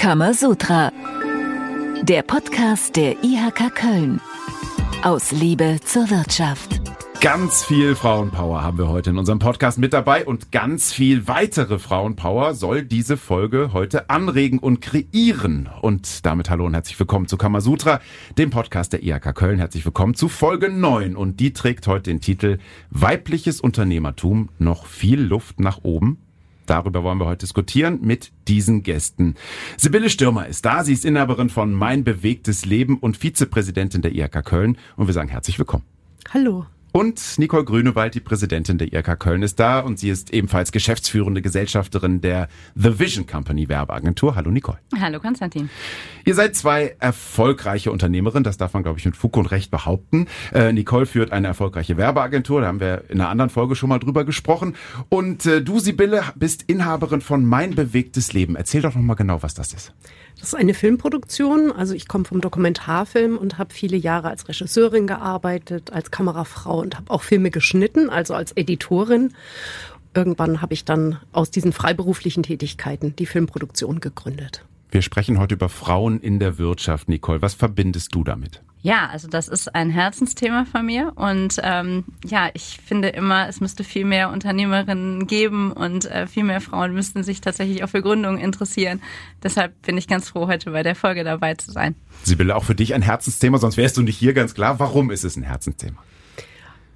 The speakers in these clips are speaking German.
Kamasutra. Der Podcast der IHK Köln. Aus Liebe zur Wirtschaft. Ganz viel Frauenpower haben wir heute in unserem Podcast mit dabei und ganz viel weitere Frauenpower soll diese Folge heute anregen und kreieren. Und damit hallo und herzlich willkommen zu Kamasutra, dem Podcast der IHK Köln. Herzlich willkommen zu Folge 9 und die trägt heute den Titel Weibliches Unternehmertum, noch viel Luft nach oben. Darüber wollen wir heute diskutieren mit diesen Gästen. Sibylle Stürmer ist da. Sie ist Inhaberin von Mein bewegtes Leben und Vizepräsidentin der IHK Köln. Und wir sagen herzlich willkommen. Hallo. Und Nicole Grünewald, die Präsidentin der IRK Köln, ist da und sie ist ebenfalls geschäftsführende Gesellschafterin der The Vision Company Werbeagentur. Hallo Nicole. Hallo Konstantin. Ihr seid zwei erfolgreiche Unternehmerinnen, das darf man, glaube ich, mit Fug und Recht behaupten. Äh, Nicole führt eine erfolgreiche Werbeagentur, da haben wir in einer anderen Folge schon mal drüber gesprochen. Und äh, du, Sibylle, bist Inhaberin von Mein bewegtes Leben. Erzähl doch noch mal genau, was das ist. Das ist eine Filmproduktion. Also ich komme vom Dokumentarfilm und habe viele Jahre als Regisseurin gearbeitet, als Kamerafrau und habe auch Filme geschnitten, also als Editorin. Irgendwann habe ich dann aus diesen freiberuflichen Tätigkeiten die Filmproduktion gegründet. Wir sprechen heute über Frauen in der Wirtschaft. Nicole, was verbindest du damit? Ja, also das ist ein Herzensthema von mir und ähm, ja, ich finde immer, es müsste viel mehr Unternehmerinnen geben und äh, viel mehr Frauen müssten sich tatsächlich auch für Gründungen interessieren. Deshalb bin ich ganz froh, heute bei der Folge dabei zu sein. Sibylle, auch für dich ein Herzensthema, sonst wärst du nicht hier ganz klar. Warum ist es ein Herzensthema?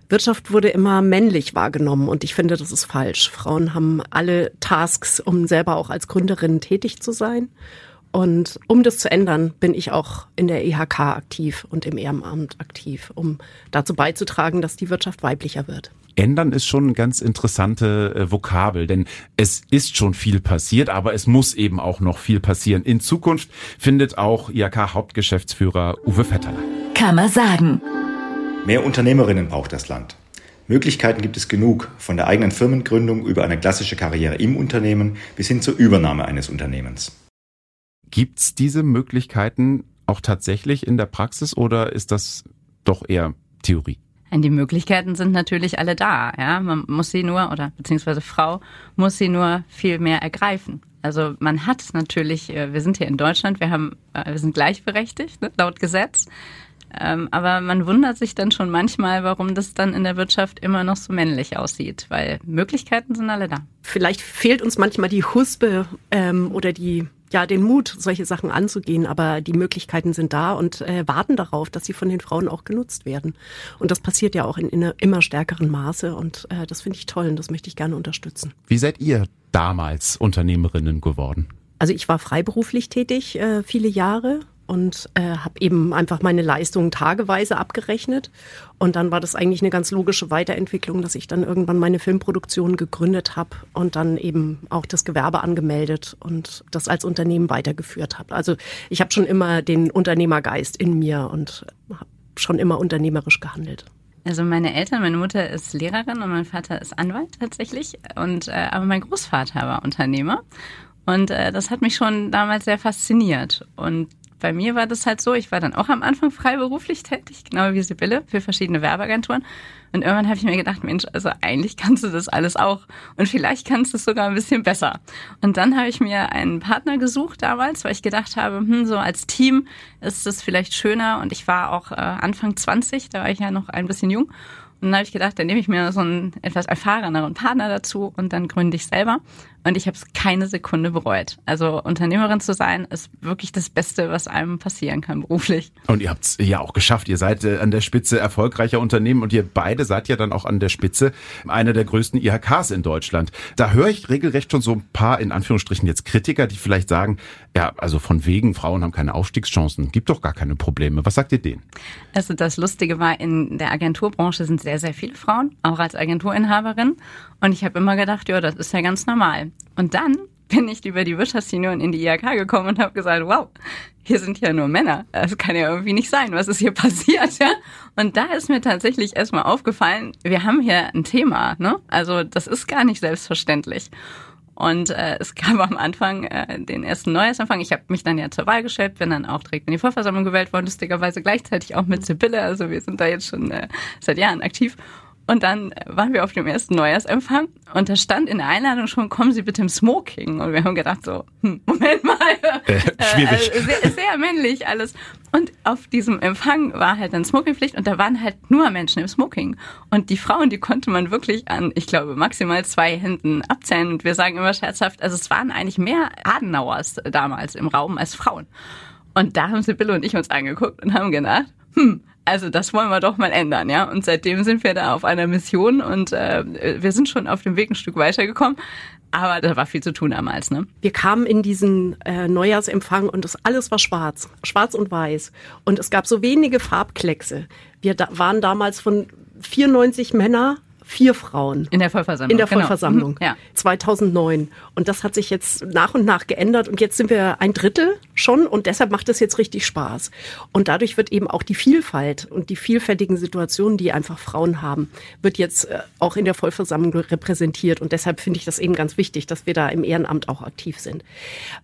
Wirtschaft wurde immer männlich wahrgenommen und ich finde, das ist falsch. Frauen haben alle Tasks, um selber auch als Gründerin tätig zu sein. Und um das zu ändern, bin ich auch in der EHK aktiv und im Ehrenamt aktiv, um dazu beizutragen, dass die Wirtschaft weiblicher wird. Ändern ist schon eine ganz interessante äh, Vokabel, denn es ist schon viel passiert, aber es muss eben auch noch viel passieren. In Zukunft findet auch IHK-Hauptgeschäftsführer Uwe Vetterler. Kann man sagen. Mehr Unternehmerinnen braucht das Land. Möglichkeiten gibt es genug, von der eigenen Firmengründung über eine klassische Karriere im Unternehmen bis hin zur Übernahme eines Unternehmens. Gibt's diese Möglichkeiten auch tatsächlich in der Praxis oder ist das doch eher Theorie? Die Möglichkeiten sind natürlich alle da. Ja, man muss sie nur oder beziehungsweise Frau muss sie nur viel mehr ergreifen. Also man hat natürlich, äh, wir sind hier in Deutschland, wir haben, äh, wir sind gleichberechtigt ne, laut Gesetz. Ähm, aber man wundert sich dann schon manchmal, warum das dann in der Wirtschaft immer noch so männlich aussieht, weil Möglichkeiten sind alle da. Vielleicht fehlt uns manchmal die Huspe ähm, oder die ja den Mut, solche Sachen anzugehen, aber die Möglichkeiten sind da und äh, warten darauf, dass sie von den Frauen auch genutzt werden. Und das passiert ja auch in, in immer stärkeren Maße und äh, das finde ich toll und das möchte ich gerne unterstützen. Wie seid ihr damals Unternehmerinnen geworden? Also ich war freiberuflich tätig äh, viele Jahre und äh, habe eben einfach meine Leistungen tageweise abgerechnet. Und dann war das eigentlich eine ganz logische Weiterentwicklung, dass ich dann irgendwann meine Filmproduktion gegründet habe und dann eben auch das Gewerbe angemeldet und das als Unternehmen weitergeführt habe. Also ich habe schon immer den Unternehmergeist in mir und habe schon immer unternehmerisch gehandelt. Also meine Eltern, meine Mutter ist Lehrerin und mein Vater ist Anwalt tatsächlich. Und äh, aber mein Großvater war Unternehmer. Und äh, das hat mich schon damals sehr fasziniert. Und bei mir war das halt so, ich war dann auch am Anfang freiberuflich tätig, genau wie Sibylle, für verschiedene Werbeagenturen. Und irgendwann habe ich mir gedacht, Mensch, also eigentlich kannst du das alles auch. Und vielleicht kannst du es sogar ein bisschen besser. Und dann habe ich mir einen Partner gesucht damals, weil ich gedacht habe, hm, so als Team ist es vielleicht schöner. Und ich war auch äh, Anfang 20, da war ich ja noch ein bisschen jung. Und dann habe ich gedacht, dann nehme ich mir so einen etwas erfahreneren Partner dazu und dann gründe ich selber. Und ich habe es keine Sekunde bereut. Also Unternehmerin zu sein, ist wirklich das Beste, was einem passieren kann beruflich. Und ihr habt es ja auch geschafft. Ihr seid äh, an der Spitze erfolgreicher Unternehmen und ihr beide seid ja dann auch an der Spitze einer der größten IHKs in Deutschland. Da höre ich regelrecht schon so ein paar, in Anführungsstrichen jetzt Kritiker, die vielleicht sagen, ja, also von wegen, Frauen haben keine Aufstiegschancen, gibt doch gar keine Probleme. Was sagt ihr denen? Also das Lustige war, in der Agenturbranche sind sehr, sehr viele Frauen, auch als Agenturinhaberin. Und ich habe immer gedacht, ja, das ist ja ganz normal. Und dann bin ich über die Wirtschaftsunion in die IHK gekommen und habe gesagt, wow, hier sind ja nur Männer. Das kann ja irgendwie nicht sein. Was ist hier passiert? Ja? Und da ist mir tatsächlich erstmal aufgefallen, wir haben hier ein Thema. Ne? Also das ist gar nicht selbstverständlich. Und äh, es gab am Anfang äh, den ersten Neuesanfang. Ich habe mich dann ja zur Wahl gestellt, bin dann auch direkt in die Vorversammlung gewählt worden, lustigerweise gleichzeitig auch mit Sibylle. Also wir sind da jetzt schon äh, seit Jahren aktiv. Und dann waren wir auf dem ersten Neujahrsempfang und da stand in der Einladung schon, kommen Sie bitte im Smoking. Und wir haben gedacht so, hm, Moment mal. Äh, schwierig. Äh, sehr, sehr männlich alles. Und auf diesem Empfang war halt dann Smokingpflicht und da waren halt nur Menschen im Smoking. Und die Frauen, die konnte man wirklich an, ich glaube, maximal zwei Händen abzählen. Und wir sagen immer scherzhaft, also es waren eigentlich mehr Adenauers damals im Raum als Frauen. Und da haben Sibylle und ich uns angeguckt und haben gedacht, hm, also das wollen wir doch mal ändern, ja. Und seitdem sind wir da auf einer Mission und äh, wir sind schon auf dem Weg ein Stück weitergekommen. Aber da war viel zu tun damals, ne? Wir kamen in diesen äh, Neujahrsempfang und das alles war schwarz, schwarz und weiß. Und es gab so wenige Farbkleckse. Wir da waren damals von 94 Männer vier Frauen. In der Vollversammlung. In der Vollversammlung. Genau. Mhm. Ja. 2009. Und das hat sich jetzt nach und nach geändert. Und jetzt sind wir ein Drittel schon. Und deshalb macht es jetzt richtig Spaß. Und dadurch wird eben auch die Vielfalt und die vielfältigen Situationen, die einfach Frauen haben, wird jetzt äh, auch in der Vollversammlung repräsentiert. Und deshalb finde ich das eben ganz wichtig, dass wir da im Ehrenamt auch aktiv sind.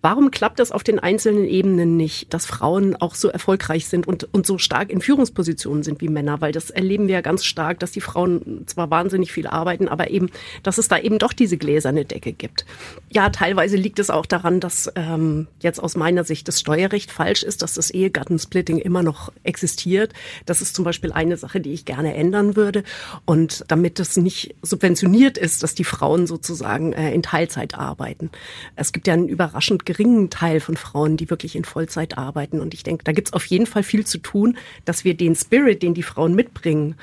Warum klappt das auf den einzelnen Ebenen nicht, dass Frauen auch so erfolgreich sind und, und so stark in Führungspositionen sind wie Männer? Weil das erleben wir ja ganz stark, dass die Frauen zwar wahnsinnig viel arbeiten, aber eben, dass es da eben doch diese gläserne Decke gibt. Ja, teilweise liegt es auch daran, dass ähm, jetzt aus meiner Sicht das Steuerrecht falsch ist, dass das Ehegattensplitting immer noch existiert. Das ist zum Beispiel eine Sache, die ich gerne ändern würde. Und damit das nicht subventioniert ist, dass die Frauen sozusagen äh, in Teilzeit arbeiten. Es gibt ja einen überraschend geringen Teil von Frauen, die wirklich in Vollzeit arbeiten. Und ich denke, da gibt es auf jeden Fall viel zu tun, dass wir den Spirit, den die Frauen mitbringen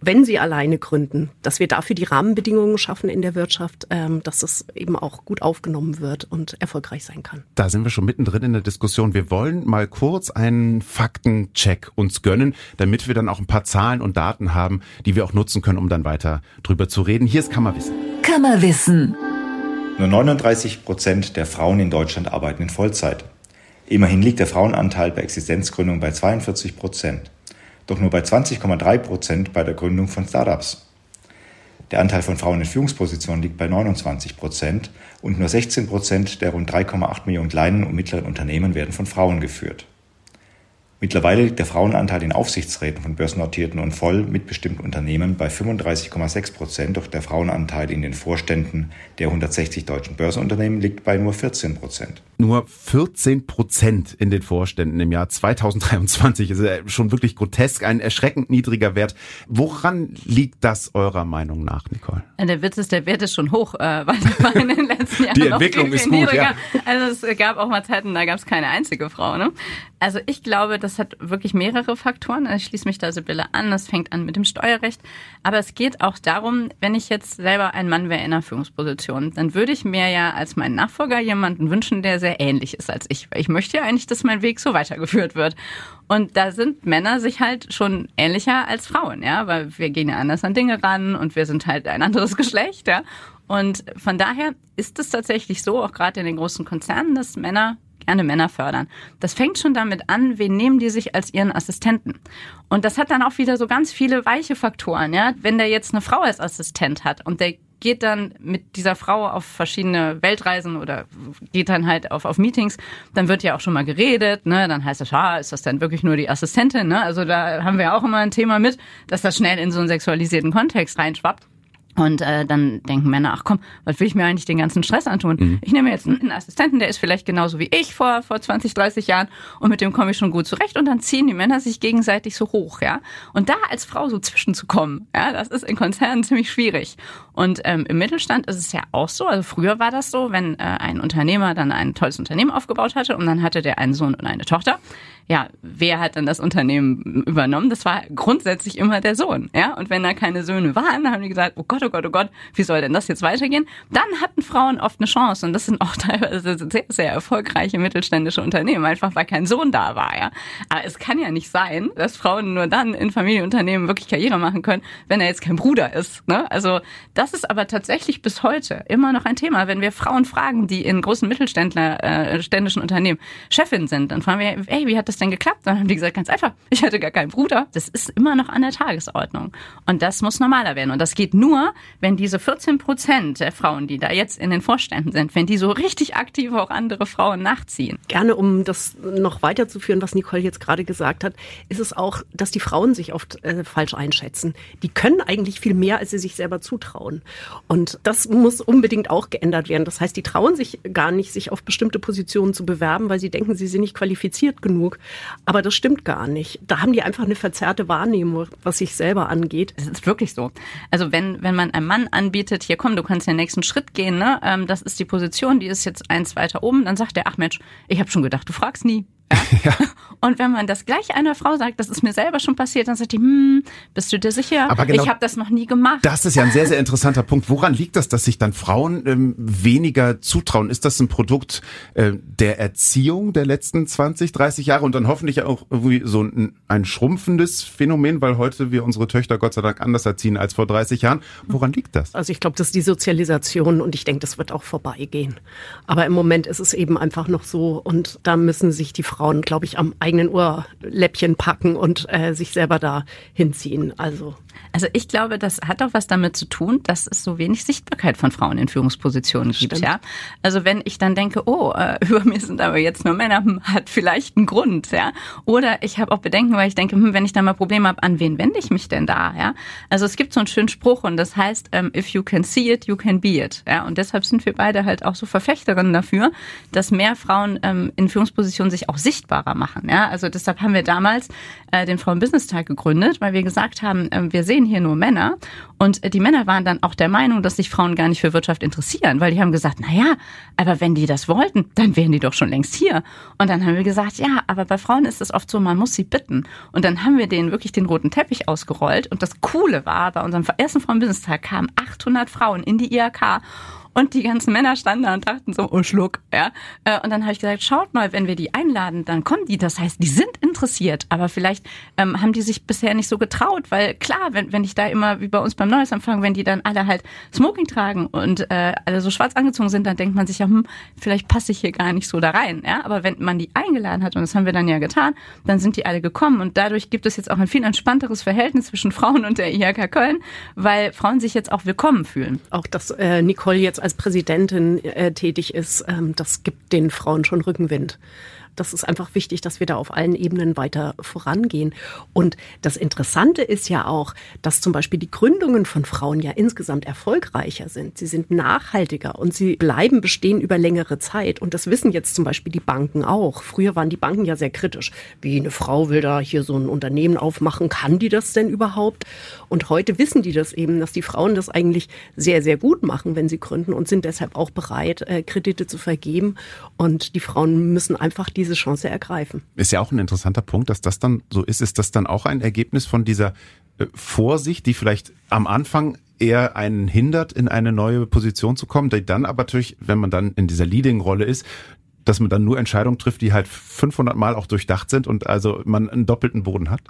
wenn sie alleine gründen, dass wir dafür die Rahmenbedingungen schaffen in der Wirtschaft, ähm, dass das eben auch gut aufgenommen wird und erfolgreich sein kann. Da sind wir schon mittendrin in der Diskussion. Wir wollen mal kurz einen Faktencheck uns gönnen, damit wir dann auch ein paar Zahlen und Daten haben, die wir auch nutzen können, um dann weiter drüber zu reden. Hier ist Kammerwissen. Kammerwissen. Nur 39 Prozent der Frauen in Deutschland arbeiten in Vollzeit. Immerhin liegt der Frauenanteil bei Existenzgründung bei 42 Prozent doch nur bei 20,3 Prozent bei der Gründung von Startups. Der Anteil von Frauen in Führungspositionen liegt bei 29 Prozent und nur 16 Prozent der rund 3,8 Millionen kleinen und mittleren Unternehmen werden von Frauen geführt. Mittlerweile liegt der Frauenanteil in Aufsichtsräten von börsennotierten und voll mitbestimmten Unternehmen bei 35,6 Prozent, doch der Frauenanteil in den Vorständen der 160 deutschen Börsenunternehmen liegt bei nur 14 Prozent. Nur 14 Prozent in den Vorständen im Jahr 2023 ist schon wirklich grotesk, ein erschreckend niedriger Wert. Woran liegt das eurer Meinung nach, Nicole? Der Witz ist, der Wert ist schon hoch, äh, weil war in den letzten Jahren Die Entwicklung viel, viel ist gut, niedriger. ja. Also es gab auch mal Zeiten, da gab es keine einzige Frau. Ne? Also ich glaube, das hat wirklich mehrere Faktoren. Ich schließe mich da Sibylle an. Das fängt an mit dem Steuerrecht. Aber es geht auch darum, wenn ich jetzt selber ein Mann wäre in einer Führungsposition, dann würde ich mir ja als meinen Nachfolger jemanden wünschen, der sehr ähnlich ist als ich. Weil ich möchte ja eigentlich, dass mein Weg so weitergeführt wird. Und da sind Männer sich halt schon ähnlicher als Frauen, ja, weil wir gehen ja anders an Dinge ran und wir sind halt ein anderes Geschlecht, ja. Und von daher ist es tatsächlich so, auch gerade in den großen Konzernen, dass Männer gerne Männer fördern. Das fängt schon damit an, wen nehmen die sich als ihren Assistenten? Und das hat dann auch wieder so ganz viele weiche Faktoren, ja. Wenn der jetzt eine Frau als Assistent hat und der geht dann mit dieser Frau auf verschiedene Weltreisen oder geht dann halt auf, auf Meetings, dann wird ja auch schon mal geredet, ne? Dann heißt es, ah, ist das denn wirklich nur die Assistentin, ne? Also da haben wir auch immer ein Thema mit, dass das schnell in so einen sexualisierten Kontext reinschwappt. Und äh, dann denken Männer, ach komm, was will ich mir eigentlich den ganzen Stress antun? Mhm. Ich nehme jetzt einen Assistenten, der ist vielleicht genauso wie ich vor, vor 20, 30 Jahren und mit dem komme ich schon gut zurecht. Und dann ziehen die Männer sich gegenseitig so hoch, ja. Und da als Frau so zwischenzukommen, ja, das ist in Konzernen ziemlich schwierig. Und ähm, im Mittelstand ist es ja auch so, also früher war das so, wenn äh, ein Unternehmer dann ein tolles Unternehmen aufgebaut hatte und dann hatte der einen Sohn und eine Tochter, ja, wer hat dann das Unternehmen übernommen? Das war grundsätzlich immer der Sohn, ja. Und wenn da keine Söhne waren, haben die gesagt, oh Gott, oh Gott, oh Gott, wie soll denn das jetzt weitergehen? Dann hatten Frauen oft eine Chance und das sind auch teilweise sehr, sehr erfolgreiche mittelständische Unternehmen, einfach weil kein Sohn da war, ja. Aber es kann ja nicht sein, dass Frauen nur dann in Familienunternehmen wirklich Karriere machen können, wenn er jetzt kein Bruder ist, ne? Also das ist aber tatsächlich bis heute immer noch ein Thema. Wenn wir Frauen fragen, die in großen Mittelständler, äh, Unternehmen Chefin sind, dann fragen wir, ey, wie hat das denn geklappt? Dann haben die gesagt, ganz einfach, ich hatte gar keinen Bruder. Das ist immer noch an der Tagesordnung. Und das muss normaler werden. Und das geht nur, wenn diese 14 Prozent der Frauen, die da jetzt in den Vorständen sind, wenn die so richtig aktiv auch andere Frauen nachziehen. Gerne, um das noch weiterzuführen, was Nicole jetzt gerade gesagt hat, ist es auch, dass die Frauen sich oft äh, falsch einschätzen. Die können eigentlich viel mehr, als sie sich selber zutrauen. Und das muss unbedingt auch geändert werden. Das heißt, die trauen sich gar nicht, sich auf bestimmte Positionen zu bewerben, weil sie denken, sie sind nicht qualifiziert genug. Aber das stimmt gar nicht. Da haben die einfach eine verzerrte Wahrnehmung, was sich selber angeht. Es ist wirklich so. Also wenn, wenn man einem Mann anbietet, hier komm, du kannst den nächsten Schritt gehen, ne? Ähm, das ist die Position, die ist jetzt eins weiter oben, dann sagt er, ach Mensch, ich habe schon gedacht, du fragst nie. Ja? Und wenn man das gleich einer Frau sagt, das ist mir selber schon passiert, dann sagt die, hm, bist du dir sicher? Aber genau ich habe das noch nie gemacht. Das ist ja ein sehr, sehr interessanter Punkt. Woran liegt das, dass sich dann Frauen ähm, weniger zutrauen? Ist das ein Produkt äh, der Erziehung der letzten 20, 30 Jahre und dann hoffentlich auch irgendwie so ein, ein schrumpfendes Phänomen, weil heute wir unsere Töchter Gott sei Dank anders erziehen als vor 30 Jahren? Woran liegt das? Also ich glaube, das ist die Sozialisation und ich denke, das wird auch vorbeigehen. Aber im Moment ist es eben einfach noch so und da müssen sich die Frauen Frauen, glaube ich, am eigenen Ohrläppchen packen und äh, sich selber da hinziehen. Also also ich glaube, das hat auch was damit zu tun, dass es so wenig Sichtbarkeit von Frauen in Führungspositionen gibt. Ja, also wenn ich dann denke, oh, äh, über mir sind aber jetzt nur Männer, hm, hat vielleicht einen Grund. Ja, oder ich habe auch Bedenken, weil ich denke, hm, wenn ich da mal Probleme habe, an wen wende ich mich denn da? Ja, also es gibt so einen schönen Spruch und das heißt, ähm, if you can see it, you can be it. Ja, und deshalb sind wir beide halt auch so Verfechterinnen dafür, dass mehr Frauen ähm, in Führungspositionen sich auch sichtbarer machen. Ja, also deshalb haben wir damals äh, den Frauen-Business-Tag gegründet, weil wir gesagt haben, äh, wir sehen hier nur Männer. Und die Männer waren dann auch der Meinung, dass sich Frauen gar nicht für Wirtschaft interessieren, weil die haben gesagt, na ja, aber wenn die das wollten, dann wären die doch schon längst hier. Und dann haben wir gesagt, ja, aber bei Frauen ist es oft so, man muss sie bitten. Und dann haben wir denen wirklich den roten Teppich ausgerollt. Und das Coole war, bei unserem ersten Frauen-Business-Tag kamen 800 Frauen in die IHK und die ganzen Männer standen da und dachten so, oh Schluck, ja. Äh, und dann habe ich gesagt, schaut mal, wenn wir die einladen, dann kommen die. Das heißt, die sind interessiert, aber vielleicht ähm, haben die sich bisher nicht so getraut, weil klar, wenn, wenn ich da immer, wie bei uns beim Neuesempfang, wenn die dann alle halt Smoking tragen und äh, alle so schwarz angezogen sind, dann denkt man sich ja, hm, vielleicht passe ich hier gar nicht so da rein, ja. Aber wenn man die eingeladen hat, und das haben wir dann ja getan, dann sind die alle gekommen und dadurch gibt es jetzt auch ein viel entspannteres Verhältnis zwischen Frauen und der IHK Köln, weil Frauen sich jetzt auch willkommen fühlen. Auch dass äh, Nicole jetzt als Präsidentin äh, tätig ist, ähm, das gibt den Frauen schon Rückenwind das ist einfach wichtig, dass wir da auf allen Ebenen weiter vorangehen. Und das Interessante ist ja auch, dass zum Beispiel die Gründungen von Frauen ja insgesamt erfolgreicher sind. Sie sind nachhaltiger und sie bleiben bestehen über längere Zeit. Und das wissen jetzt zum Beispiel die Banken auch. Früher waren die Banken ja sehr kritisch. Wie eine Frau will da hier so ein Unternehmen aufmachen, kann die das denn überhaupt? Und heute wissen die das eben, dass die Frauen das eigentlich sehr, sehr gut machen, wenn sie gründen und sind deshalb auch bereit, äh, Kredite zu vergeben. Und die Frauen müssen einfach diese diese Chance ergreifen. Ist ja auch ein interessanter Punkt, dass das dann so ist. Ist das dann auch ein Ergebnis von dieser äh, Vorsicht, die vielleicht am Anfang eher einen hindert, in eine neue Position zu kommen, die dann aber natürlich, wenn man dann in dieser Leading-Rolle ist, dass man dann nur Entscheidungen trifft, die halt 500 Mal auch durchdacht sind und also man einen doppelten Boden hat?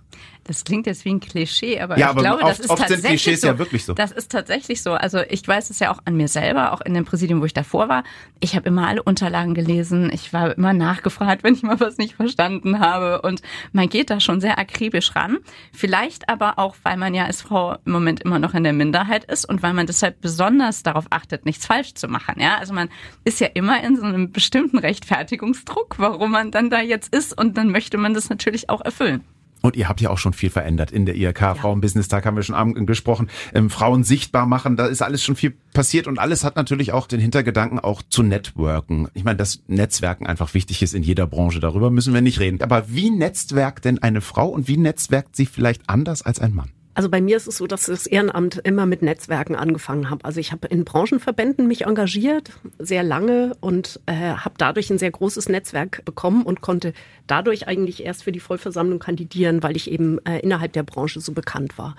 Das klingt jetzt wie ein Klischee, aber ja, ich aber glaube, oft, das ist oft tatsächlich sind Klischees so. ja wirklich so. Das ist tatsächlich so. Also ich weiß es ja auch an mir selber, auch in dem Präsidium, wo ich davor war. Ich habe immer alle Unterlagen gelesen. Ich war immer nachgefragt, wenn ich mal was nicht verstanden habe. Und man geht da schon sehr akribisch ran. Vielleicht aber auch, weil man ja als Frau im Moment immer noch in der Minderheit ist und weil man deshalb besonders darauf achtet, nichts falsch zu machen. Ja, also man ist ja immer in so einem bestimmten Rechtfertigungsdruck Druck, warum man dann da jetzt ist und dann möchte man das natürlich auch erfüllen. Und ihr habt ja auch schon viel verändert in der IRK. Ja. Frauen-Business-Tag haben wir schon gesprochen. Ähm, Frauen sichtbar machen, da ist alles schon viel passiert und alles hat natürlich auch den Hintergedanken, auch zu networken. Ich meine, dass Netzwerken einfach wichtig ist in jeder Branche. Darüber müssen wir nicht reden. Aber wie netzwerkt denn eine Frau und wie netzwerkt sie vielleicht anders als ein Mann? Also bei mir ist es so, dass das Ehrenamt immer mit Netzwerken angefangen habe. Also ich habe in Branchenverbänden mich engagiert, sehr lange und äh, habe dadurch ein sehr großes Netzwerk bekommen und konnte dadurch eigentlich erst für die Vollversammlung kandidieren, weil ich eben äh, innerhalb der Branche so bekannt war.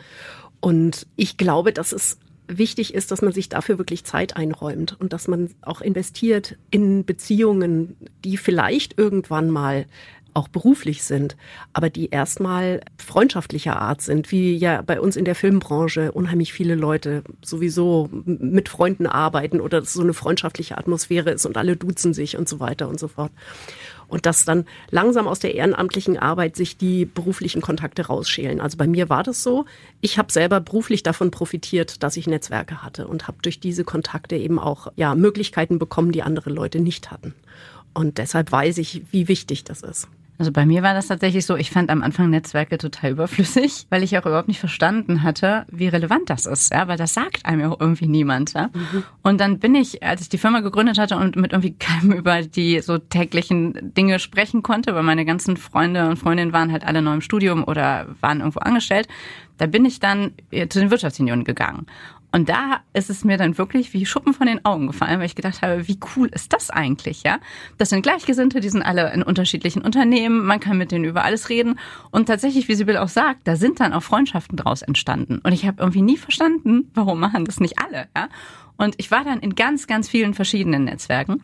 Und ich glaube, dass es wichtig ist, dass man sich dafür wirklich Zeit einräumt und dass man auch investiert in Beziehungen, die vielleicht irgendwann mal auch beruflich sind, aber die erstmal freundschaftlicher Art sind, wie ja bei uns in der Filmbranche unheimlich viele Leute sowieso mit Freunden arbeiten oder so eine freundschaftliche Atmosphäre ist und alle duzen sich und so weiter und so fort. Und dass dann langsam aus der ehrenamtlichen Arbeit sich die beruflichen Kontakte rausschälen. Also bei mir war das so. Ich habe selber beruflich davon profitiert, dass ich Netzwerke hatte und habe durch diese Kontakte eben auch ja, Möglichkeiten bekommen, die andere Leute nicht hatten. Und deshalb weiß ich, wie wichtig das ist. Also bei mir war das tatsächlich so, ich fand am Anfang Netzwerke total überflüssig, weil ich auch überhaupt nicht verstanden hatte, wie relevant das ist, ja, weil das sagt einem ja auch irgendwie niemand, ja. Mhm. Und dann bin ich, als ich die Firma gegründet hatte und mit irgendwie keinem über die so täglichen Dinge sprechen konnte, weil meine ganzen Freunde und Freundinnen waren halt alle neu im Studium oder waren irgendwo angestellt, da bin ich dann zu den Wirtschaftsunionen gegangen. Und da ist es mir dann wirklich wie Schuppen von den Augen gefallen, weil ich gedacht habe, wie cool ist das eigentlich, ja? Das sind Gleichgesinnte, die sind alle in unterschiedlichen Unternehmen, man kann mit denen über alles reden. Und tatsächlich, wie Sibyl auch sagt, da sind dann auch Freundschaften draus entstanden. Und ich habe irgendwie nie verstanden, warum machen das nicht alle, ja? Und ich war dann in ganz, ganz vielen verschiedenen Netzwerken.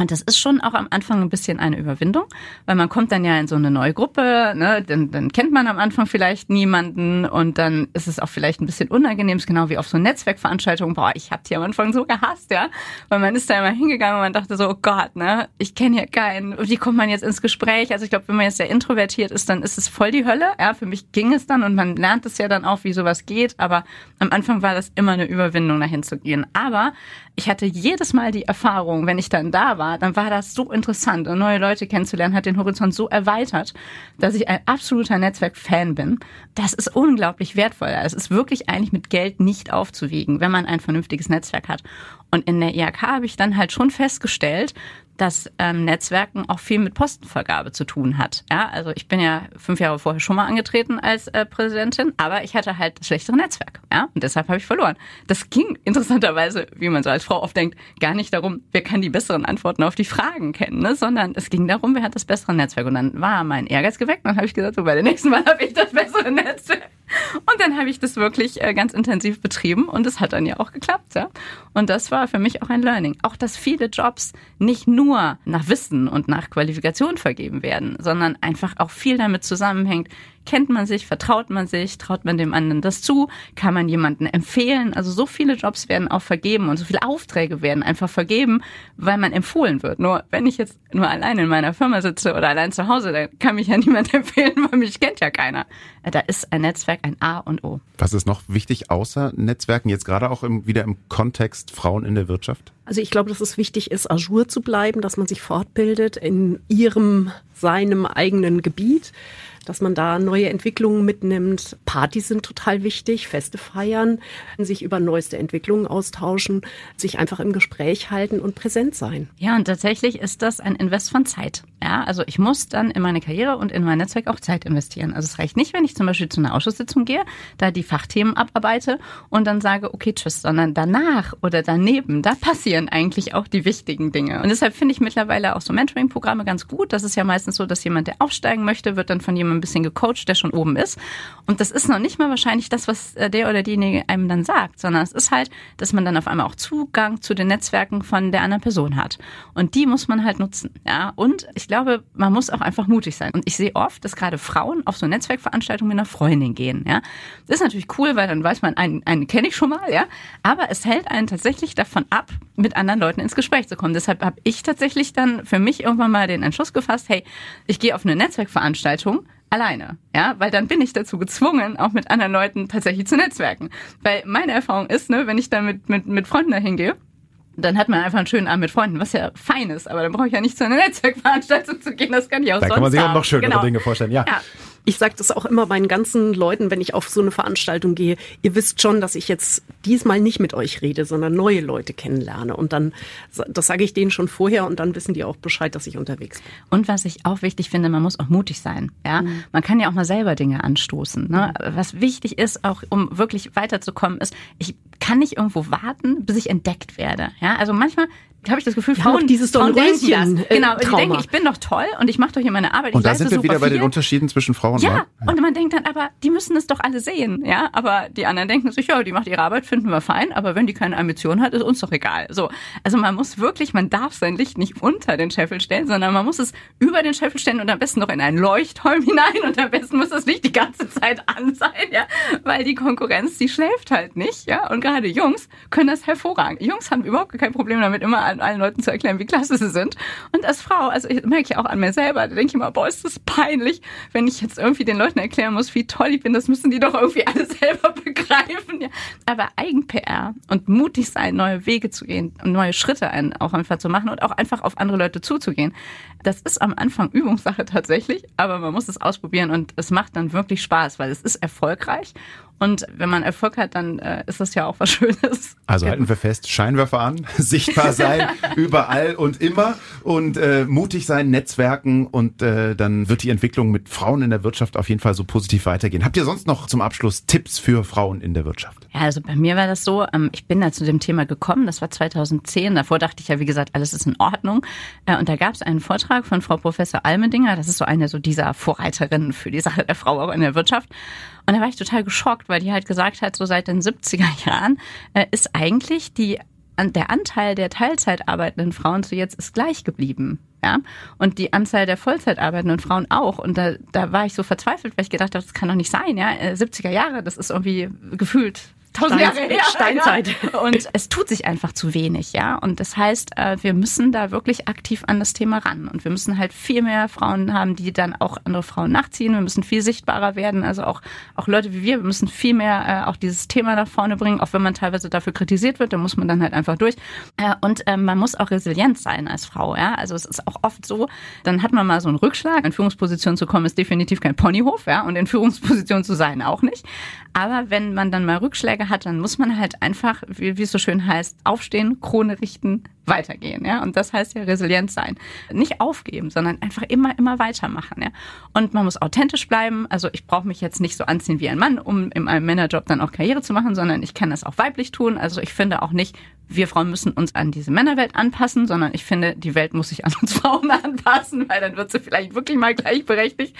Und das ist schon auch am Anfang ein bisschen eine Überwindung, weil man kommt dann ja in so eine neue Gruppe, ne? dann, dann kennt man am Anfang vielleicht niemanden und dann ist es auch vielleicht ein bisschen unangenehm, genau wie auf so Netzwerkveranstaltungen. Boah, ich hab die am Anfang so gehasst, ja, weil man ist da immer hingegangen und man dachte so, oh Gott, ne, ich kenne hier keinen. Wie kommt man jetzt ins Gespräch? Also ich glaube, wenn man jetzt sehr introvertiert ist, dann ist es voll die Hölle. Ja, für mich ging es dann und man lernt es ja dann auch, wie sowas geht. Aber am Anfang war das immer eine Überwindung, dahin zu gehen. Aber ich hatte jedes Mal die Erfahrung, wenn ich dann da war, dann war das so interessant und neue Leute kennenzulernen, hat den Horizont so erweitert, dass ich ein absoluter Netzwerk-Fan bin. Das ist unglaublich wertvoll. Es ist wirklich eigentlich mit Geld nicht aufzuwiegen, wenn man ein vernünftiges Netzwerk hat. Und in der IHK habe ich dann halt schon festgestellt, dass ähm, Netzwerken auch viel mit Postenvergabe zu tun hat. Ja, also ich bin ja fünf Jahre vorher schon mal angetreten als äh, Präsidentin, aber ich hatte halt das schlechtere Netzwerk. Ja, und deshalb habe ich verloren. Das ging interessanterweise, wie man so als Frau oft denkt, gar nicht darum, wer kann die besseren Antworten auf die Fragen kennen, ne? sondern es ging darum, wer hat das bessere Netzwerk. Und dann war mein Ehrgeiz geweckt und dann habe ich gesagt, so bei der nächsten Mal habe ich das bessere Netzwerk. Und dann habe ich das wirklich äh, ganz intensiv betrieben und es hat dann ja auch geklappt. Ja? Und das war für mich auch ein Learning. Auch, dass viele Jobs nicht nur nach Wissen und nach Qualifikation vergeben werden, sondern einfach auch viel damit zusammenhängt, kennt man sich, vertraut man sich, traut man dem anderen das zu, kann man jemanden empfehlen. Also so viele Jobs werden auch vergeben und so viele Aufträge werden einfach vergeben, weil man empfohlen wird. Nur wenn ich jetzt nur allein in meiner Firma sitze oder allein zu Hause, dann kann mich ja niemand empfehlen, weil mich kennt ja keiner. Da ist ein Netzwerk ein A und O. Was ist noch wichtig außer Netzwerken, jetzt gerade auch im, wieder im Kontext Frauen in der Wirtschaft? Also ich glaube, dass es wichtig ist, ajour zu bleiben, dass man sich fortbildet in ihrem, seinem eigenen Gebiet dass man da neue Entwicklungen mitnimmt. Partys sind total wichtig, Feste feiern, sich über neueste Entwicklungen austauschen, sich einfach im Gespräch halten und präsent sein. Ja, und tatsächlich ist das ein Invest von Zeit. Ja, also ich muss dann in meine Karriere und in mein Netzwerk auch Zeit investieren. Also es reicht nicht, wenn ich zum Beispiel zu einer Ausschusssitzung gehe, da die Fachthemen abarbeite und dann sage, okay, tschüss, sondern danach oder daneben, da passieren eigentlich auch die wichtigen Dinge. Und deshalb finde ich mittlerweile auch so Mentoring-Programme ganz gut. Das ist ja meistens so, dass jemand, der aufsteigen möchte, wird dann von jemandem ein bisschen gecoacht, der schon oben ist. Und das ist noch nicht mal wahrscheinlich das, was äh, der oder diejenige einem dann sagt, sondern es ist halt, dass man dann auf einmal auch Zugang zu den Netzwerken von der anderen Person hat. Und die muss man halt nutzen. Ja, und ich glaube, man muss auch einfach mutig sein. Und ich sehe oft, dass gerade Frauen auf so Netzwerkveranstaltungen mit einer Freundin gehen. Ja, das ist natürlich cool, weil dann weiß man, einen, einen kenne ich schon mal. Ja, aber es hält einen tatsächlich davon ab, mit anderen Leuten ins Gespräch zu kommen. Deshalb habe ich tatsächlich dann für mich irgendwann mal den Entschluss gefasst, hey, ich gehe auf eine Netzwerkveranstaltung, alleine, ja, weil dann bin ich dazu gezwungen, auch mit anderen Leuten tatsächlich zu netzwerken. Weil meine Erfahrung ist, ne, wenn ich dann mit, mit, mit Freunden dahin gehe, dann hat man einfach einen schönen Abend mit Freunden, was ja fein ist, aber dann brauche ich ja nicht zu einer Netzwerkveranstaltung zu gehen, das kann ich auch da sonst Da kann man sich haben. auch noch schönere genau. Dinge vorstellen, ja. ja. Ich sage das auch immer meinen ganzen Leuten, wenn ich auf so eine Veranstaltung gehe. Ihr wisst schon, dass ich jetzt diesmal nicht mit euch rede, sondern neue Leute kennenlerne. Und dann, das sage ich denen schon vorher und dann wissen die auch Bescheid, dass ich unterwegs bin. Und was ich auch wichtig finde, man muss auch mutig sein. Ja, mhm. man kann ja auch mal selber Dinge anstoßen. Ne? Was wichtig ist, auch um wirklich weiterzukommen, ist, ich kann nicht irgendwo warten, bis ich entdeckt werde. Ja, also manchmal habe ich das Gefühl, Die Frauen, dieses Frauen denken das. äh, Genau, die Trauma. denken, ich bin doch toll und ich mache doch hier meine Arbeit. Und da sind wir wieder bei viel. den Unterschieden zwischen Frau und Ja, Mann. und man denkt dann aber, die müssen es doch alle sehen, ja. Aber die anderen denken sich, ja, die macht ihre Arbeit, finden wir fein, aber wenn die keine Ambition hat, ist uns doch egal. So. Also man muss wirklich, man darf sein Licht nicht unter den Scheffel stellen, sondern man muss es über den Scheffel stellen und am besten noch in einen Leuchtturm hinein und am besten muss das Licht die ganze Zeit an sein, ja. Weil die Konkurrenz, die schläft halt nicht, ja. Und gerade Jungs können das hervorragend. Jungs haben überhaupt kein Problem damit, immer an allen Leuten zu erklären, wie klasse sie sind. Und als Frau, also ich merke ja auch an mir selber, da denke ich immer, boah, ist das peinlich, wenn ich jetzt irgendwie den Leuten erklären muss, wie toll ich bin, das müssen die doch irgendwie alle selber begreifen. Ja. Aber Eigen-PR und mutig sein, neue Wege zu gehen und neue Schritte ein, auch einfach zu machen und auch einfach auf andere Leute zuzugehen, das ist am Anfang Übungssache tatsächlich, aber man muss es ausprobieren und es macht dann wirklich Spaß, weil es ist erfolgreich. Und wenn man Erfolg hat, dann äh, ist das ja auch was Schönes. Also halten wir fest, Scheinwerfer an, sichtbar sein, überall und immer und äh, mutig sein, Netzwerken und äh, dann wird die Entwicklung mit Frauen in der Wirtschaft auf jeden Fall so positiv weitergehen. Habt ihr sonst noch zum Abschluss Tipps für Frauen in der Wirtschaft? Ja, also bei mir war das so, ähm, ich bin da zu dem Thema gekommen, das war 2010. Davor dachte ich ja, wie gesagt, alles ist in Ordnung. Äh, Und da gab es einen Vortrag von Frau Professor Almendinger, das ist so eine so dieser Vorreiterinnen für die Sache der Frau auch in der Wirtschaft. Und da war ich total geschockt, weil die halt gesagt hat, so seit den 70er Jahren äh, ist eigentlich die der Anteil der Teilzeit arbeitenden Frauen zu jetzt ist gleich geblieben. Ja, und die Anzahl der Vollzeit arbeitenden Frauen auch. Und da, da war ich so verzweifelt, weil ich gedacht habe, das kann doch nicht sein, ja. Äh, 70er Jahre, das ist irgendwie gefühlt tausend Jahre her. Steinzeit. Ja. Und es tut sich einfach zu wenig, ja. Und das heißt, äh, wir müssen da wirklich aktiv an das Thema ran. Und wir müssen halt viel mehr Frauen haben, die dann auch andere Frauen nachziehen. Wir müssen viel sichtbarer werden. Also auch, auch Leute wie wir, wir müssen viel mehr äh, auch dieses Thema nach vorne bringen, auch wenn man teilweise dafür kritisiert wird, da muss man dann halt einfach durch. Äh, Und ähm, man muss auch resilient sein als Frau, ja. Also es ist auch oft so, dann hat man mal so einen Rückschlag. In Führungsposition zu kommen ist definitiv kein Ponyhof, ja. Und in Führungsposition zu sein auch nicht. Aber wenn man dann mal Rückschläge hat, dann muss man halt einfach, wie, wie es so schön heißt, aufstehen, Krone richten, weitergehen, ja. Und das heißt ja resilient sein. Nicht aufgeben, sondern einfach immer, immer weitermachen, ja. Und man muss authentisch bleiben. Also ich brauche mich jetzt nicht so anziehen wie ein Mann, um in einem Männerjob dann auch Karriere zu machen, sondern ich kann das auch weiblich tun. Also ich finde auch nicht, wir Frauen müssen uns an diese Männerwelt anpassen, sondern ich finde, die Welt muss sich an uns Frauen anpassen, weil dann wird sie vielleicht wirklich mal gleichberechtigt.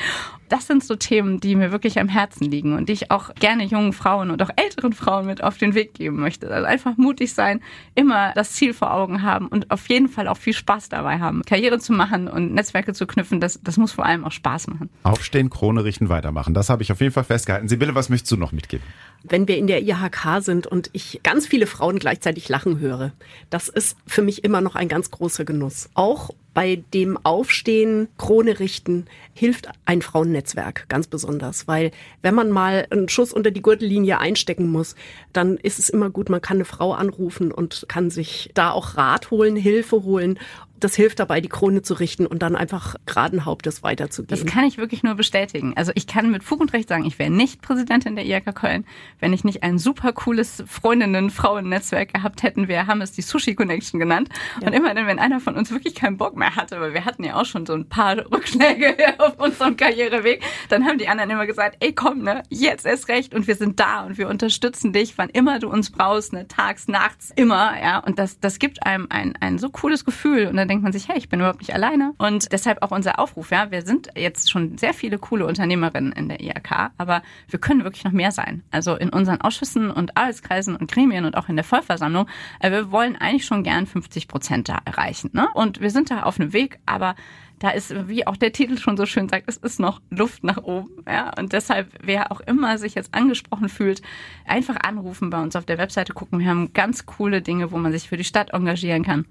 Das sind so Themen, die mir wirklich am Herzen liegen und die ich auch gerne jungen Frauen und auch älteren Frauen mit auf den Weg geben möchte. Also einfach mutig sein, immer das Ziel vor Augen haben und auf jeden Fall auch viel Spaß dabei haben. Karriere zu machen und Netzwerke zu knüpfen, das, das muss vor allem auch Spaß machen. Aufstehen, Krone richten, weitermachen. Das habe ich auf jeden Fall festgehalten. Sibylle, was möchtest du noch mitgeben? wenn wir in der IHK sind und ich ganz viele Frauen gleichzeitig lachen höre, das ist für mich immer noch ein ganz großer Genuss. Auch bei dem Aufstehen, Krone richten, hilft ein Frauennetzwerk ganz besonders, weil wenn man mal einen Schuss unter die Gürtellinie einstecken muss, dann ist es immer gut, man kann eine Frau anrufen und kann sich da auch Rat holen, Hilfe holen. Das hilft dabei, die Krone zu richten und dann einfach geraden Hauptes weiterzugehen. Das kann ich wirklich nur bestätigen. Also ich kann mit Fug und Recht sagen, ich wäre nicht Präsidentin der IHK Köln, wenn ich nicht ein super cooles Freundinnen-Frauen-Netzwerk gehabt hätten. Wir haben es die Sushi Connection genannt. Und immer dann, wenn einer von uns wirklich keinen Bock mehr hatte, weil wir hatten ja auch schon so ein paar Rückschläge auf unserem Karriereweg, dann haben die anderen immer gesagt, ey komm, ne, jetzt erst recht und wir sind da und wir unterstützen dich, wann immer du uns brauchst, ne, tags, nachts, immer, ja. Und das, das gibt einem ein, ein so cooles Gefühl und dann denkt man sich, hey, ich bin überhaupt nicht alleine. Und deshalb auch unser Aufruf, ja, wir sind jetzt schon sehr viele coole Unternehmerinnen in der IHK, aber wir können wirklich noch mehr sein. Also in unseren Ausschüssen und Arbeitskreisen und Gremien und auch in der Vollversammlung, äh, wir wollen eigentlich schon gern 50 Prozent da erreichen. Ne? Und wir sind da auf einem Weg, aber da ist, wie auch der Titel schon so schön sagt, es ist noch Luft nach oben. Ja? Und deshalb, wer auch immer sich jetzt angesprochen fühlt, einfach anrufen, bei uns auf der Webseite gucken. Wir haben ganz coole Dinge, wo man sich für die Stadt engagieren kann.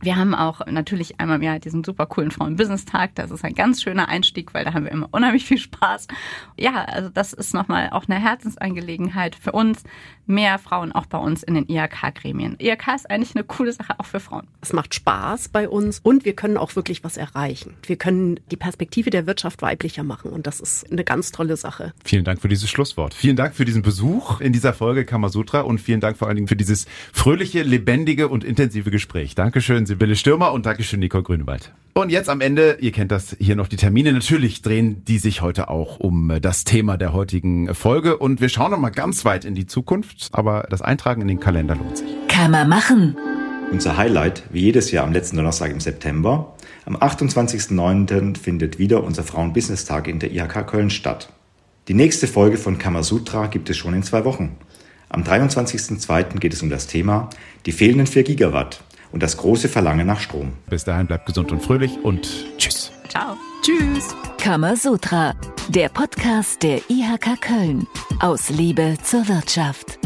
Wir haben auch natürlich einmal im Jahr diesen super coolen Frauen-Business-Tag. Das ist ein ganz schöner Einstieg, weil da haben wir immer unheimlich viel Spaß. Ja, also das ist nochmal auch eine Herzensangelegenheit für uns. Mehr Frauen auch bei uns in den IHK-Gremien. IHK ist eigentlich eine coole Sache auch für Frauen. Es macht Spaß bei uns und wir können auch wirklich was erreichen. Wir können die Perspektive der Wirtschaft weiblicher machen und das ist eine ganz tolle Sache. Vielen Dank für dieses Schlusswort. Vielen Dank für diesen Besuch in dieser Folge Kamasutra und vielen Dank vor allen Dingen für dieses fröhliche, lebendige und intensive Gespräch. Dankeschön, Sibylle Stürmer und Dankeschön, Nicole Grünewald. Und jetzt am Ende, ihr kennt das hier noch die Termine, natürlich drehen die sich heute auch um das Thema der heutigen Folge und wir schauen noch mal ganz weit in die Zukunft, aber das Eintragen in den Kalender lohnt sich. Kann man machen. Unser Highlight, wie jedes Jahr am letzten Donnerstag im September, am 28.09. findet wieder unser Frauen-Business-Tag in der IHK Köln statt. Die nächste Folge von Kamasutra gibt es schon in zwei Wochen. Am 23.02. geht es um das Thema die fehlenden 4 Gigawatt und das große Verlangen nach Strom. Bis dahin bleibt gesund und fröhlich und tschüss. Ciao. Tschüss. Kamasutra, der Podcast der IHK Köln. Aus Liebe zur Wirtschaft.